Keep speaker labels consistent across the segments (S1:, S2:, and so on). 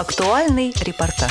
S1: Актуальный репортаж.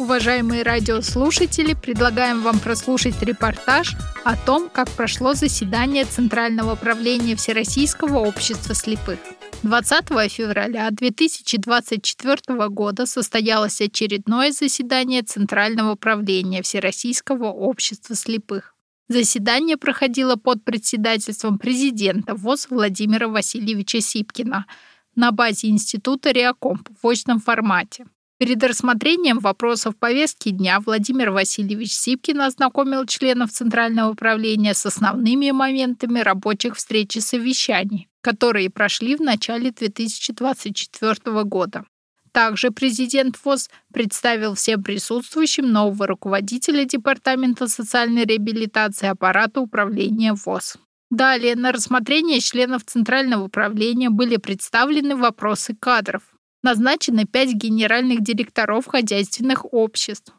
S2: Уважаемые радиослушатели, предлагаем вам прослушать репортаж о том, как прошло заседание Центрального правления Всероссийского общества слепых. 20 февраля 2024 года состоялось очередное заседание Центрального правления Всероссийского общества слепых. Заседание проходило под председательством президента ВОЗ Владимира Васильевича Сипкина на базе Института Реакомп в очном формате. Перед рассмотрением вопросов повестки дня Владимир Васильевич Сипкин ознакомил членов Центрального управления с основными моментами рабочих встреч и совещаний, которые прошли в начале 2024 года. Также президент ВОЗ представил всем присутствующим нового руководителя Департамента социальной реабилитации аппарата управления ВОЗ. Далее на рассмотрение членов Центрального управления были представлены вопросы кадров, назначены пять генеральных директоров хозяйственных обществ.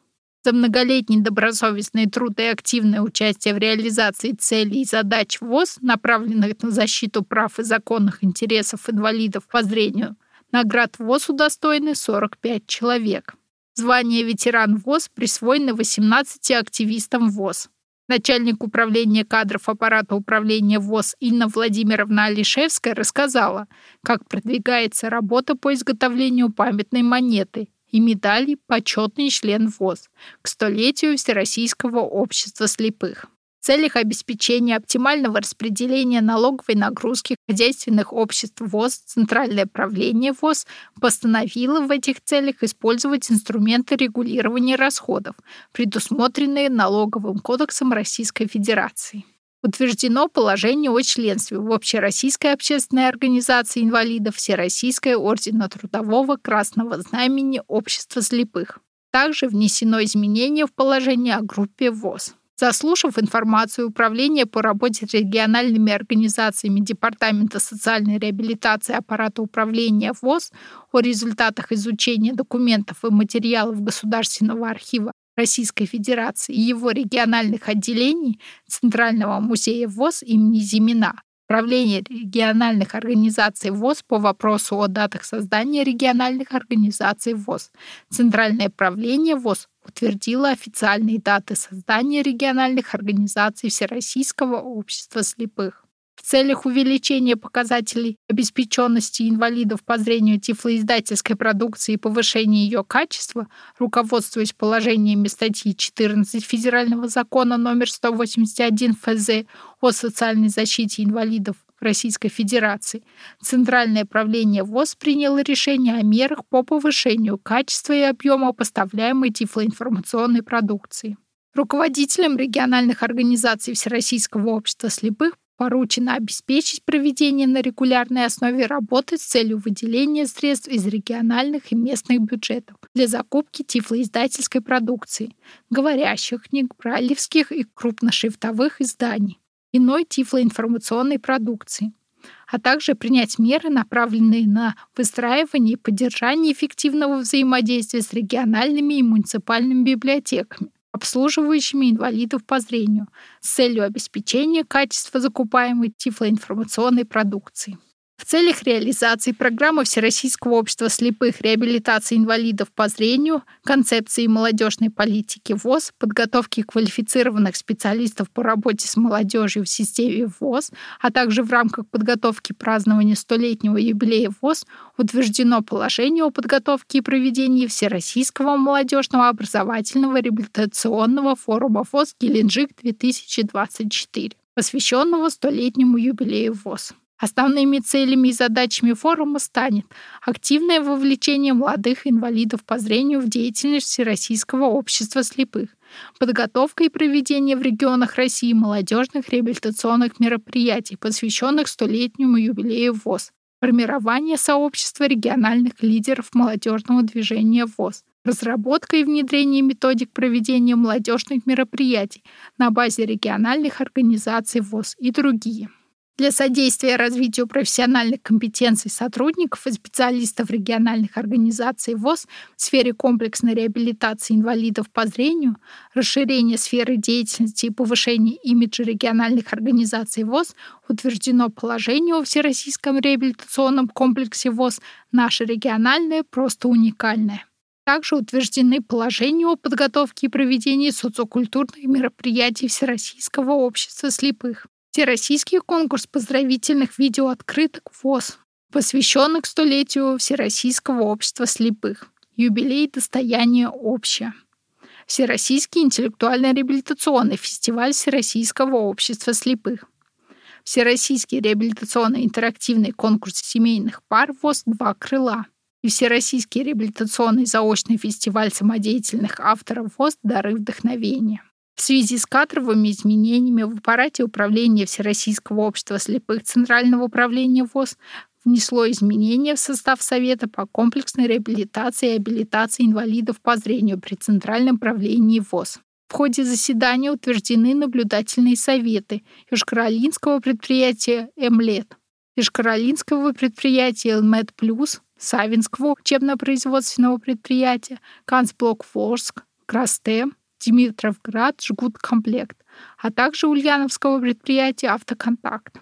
S2: За многолетний добросовестный труд и активное участие в реализации целей и задач ВОЗ, направленных на защиту прав и законных интересов инвалидов по зрению, наград ВОЗ удостоены 45 человек. Звание ветеран ВОЗ присвоено 18 активистам ВОЗ. Начальник управления кадров аппарата управления ВОЗ Инна Владимировна Алишевская рассказала, как продвигается работа по изготовлению памятной монеты и медали «Почетный член ВОЗ» к столетию Всероссийского общества слепых целях обеспечения оптимального распределения налоговой нагрузки хозяйственных обществ ВОЗ Центральное правление ВОЗ постановило в этих целях использовать инструменты регулирования расходов, предусмотренные Налоговым кодексом Российской Федерации. Утверждено положение о членстве в Общероссийской общественной организации инвалидов Всероссийское ордена Трудового Красного Знамени Общества слепых. Также внесено изменение в положение о группе ВОЗ. Заслушав информацию Управления по работе с региональными организациями Департамента социальной реабилитации аппарата управления ВОЗ о результатах изучения документов и материалов Государственного архива Российской Федерации и его региональных отделений Центрального музея ВОЗ имени Зимина, Правление региональных организаций ВОЗ по вопросу о датах создания региональных организаций ВОЗ. Центральное правление ВОЗ утвердило официальные даты создания региональных организаций Всероссийского общества слепых. В целях увеличения показателей обеспеченности инвалидов по зрению тифлоиздательской продукции и повышения ее качества, руководствуясь положениями статьи 14 Федерального закона номер 181 ФЗ о социальной защите инвалидов Российской Федерации, Центральное правление ВОЗ приняло решение о мерах по повышению качества и объема поставляемой тифлоинформационной продукции. Руководителям региональных организаций Всероссийского общества слепых поручено обеспечить проведение на регулярной основе работы с целью выделения средств из региональных и местных бюджетов для закупки тифлоиздательской продукции, говорящих книг, брайлевских и крупношрифтовых изданий, иной тифлоинформационной продукции, а также принять меры, направленные на выстраивание и поддержание эффективного взаимодействия с региональными и муниципальными библиотеками, обслуживающими инвалидов по зрению с целью обеспечения качества закупаемой тифлоинформационной продукции. В целях реализации программы Всероссийского общества слепых реабилитации инвалидов по зрению, концепции молодежной политики ВОЗ, подготовки квалифицированных специалистов по работе с молодежью в системе ВОЗ, а также в рамках подготовки празднования столетнего юбилея ВОЗ утверждено положение о подготовке и проведении Всероссийского молодежного образовательного реабилитационного форума ВОЗ «Геленджик-2024», посвященного столетнему юбилею ВОЗ. Основными целями и задачами форума станет активное вовлечение молодых инвалидов по зрению в деятельность Всероссийского общества слепых, подготовка и проведение в регионах России молодежных реабилитационных мероприятий, посвященных столетнему юбилею ВОЗ, формирование сообщества региональных лидеров молодежного движения ВОЗ, разработка и внедрение методик проведения молодежных мероприятий на базе региональных организаций ВОЗ и другие. Для содействия развитию профессиональных компетенций сотрудников и специалистов региональных организаций ВОЗ в сфере комплексной реабилитации инвалидов по зрению, расширения сферы деятельности и повышения имиджа региональных организаций ВОЗ утверждено положение о Всероссийском реабилитационном комплексе ВОЗ «Наше региональное просто уникальное». Также утверждены положения о подготовке и проведении социокультурных мероприятий Всероссийского общества слепых. Всероссийский конкурс поздравительных видеооткрыток ВОЗ, посвященных столетию Всероссийского общества слепых. Юбилей достояния общее. Всероссийский интеллектуально-реабилитационный фестиваль Всероссийского общества слепых. Всероссийский реабилитационный интерактивный конкурс семейных пар ВОЗ «Два крыла» и Всероссийский реабилитационный заочный фестиваль самодеятельных авторов ВОЗ «Дары вдохновения». В связи с кадровыми изменениями в аппарате управления Всероссийского общества слепых Центрального управления ВОЗ внесло изменения в состав Совета по комплексной реабилитации и абилитации инвалидов по зрению при Центральном правлении ВОЗ. В ходе заседания утверждены наблюдательные советы Южкоролинского предприятия «МЛЕД», Южкоролинского предприятия «ЛМЭД Плюс», Савинского учебно-производственного предприятия, Канцблок Ворск, Крастем, Димитровград жгут комплект, а также ульяновского предприятия «Автоконтакт».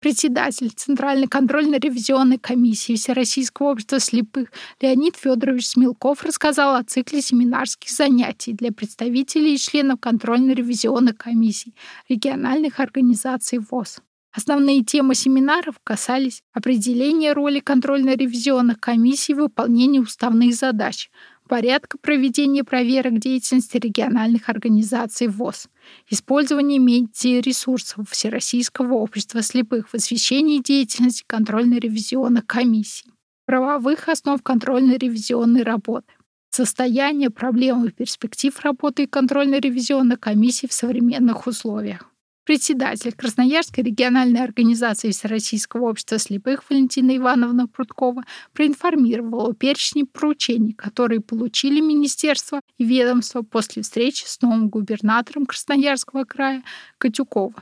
S2: Председатель Центральной контрольно-ревизионной комиссии Всероссийского общества слепых Леонид Федорович Смелков рассказал о цикле семинарских занятий для представителей и членов контрольно-ревизионных комиссий региональных организаций ВОЗ. Основные темы семинаров касались определения роли контрольно-ревизионных комиссий в выполнении уставных задач, порядка проведения проверок деятельности региональных организаций ВОЗ, использование медиаресурсов Всероссийского общества слепых в освещении деятельности контрольно-ревизионных комиссий, правовых основ контрольно-ревизионной работы, состояние, проблемы и перспектив работы контрольно-ревизионных комиссий в современных условиях. Председатель Красноярской региональной организации Всероссийского общества слепых Валентина Ивановна Прудкова проинформировала о перечне поручений, которые получили министерство и ведомство после встречи с новым губернатором Красноярского края Катюкова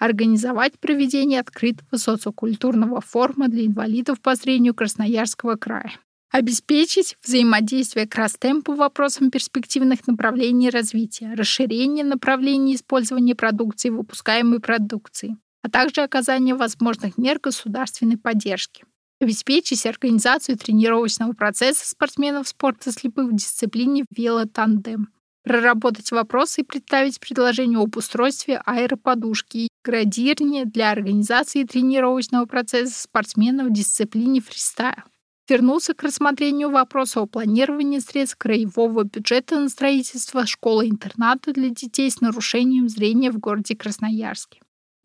S2: организовать проведение открытого социокультурного форума для инвалидов по зрению Красноярского края обеспечить взаимодействие Крастем по вопросам перспективных направлений развития, расширение направлений использования продукции, выпускаемой продукции, а также оказание возможных мер государственной поддержки. Обеспечить организацию тренировочного процесса спортсменов спорта слепых в дисциплине велотандем. Проработать вопросы и представить предложение об устройстве аэроподушки и градирования для организации тренировочного процесса спортсменов в дисциплине фристайл вернулся к рассмотрению вопроса о планировании средств краевого бюджета на строительство школы-интерната для детей с нарушением зрения в городе Красноярске.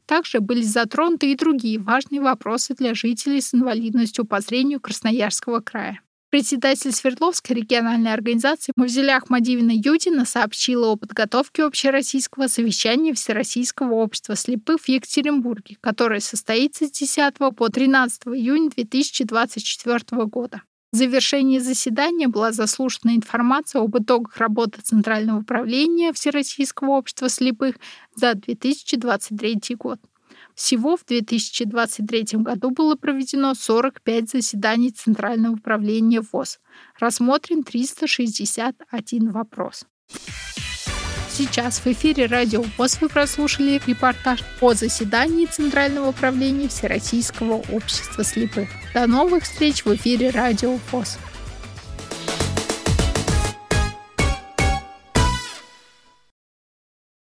S2: Также были затронуты и другие важные вопросы для жителей с инвалидностью по зрению Красноярского края. Председатель Свердловской региональной организации Мавзеля Ахмадивина Юдина сообщила о подготовке общероссийского совещания Всероссийского общества слепых в Екатеринбурге, которое состоится с 10 по 13 июня 2024 года. В завершении заседания была заслушана информация об итогах работы Центрального управления Всероссийского общества слепых за 2023 год. Всего в 2023 году было проведено 45 заседаний Центрального управления ВОЗ. Рассмотрен 361 вопрос. Сейчас в эфире радио ВОЗ вы прослушали репортаж о заседании Центрального управления Всероссийского общества слепых. До новых встреч в эфире радио ВОЗ.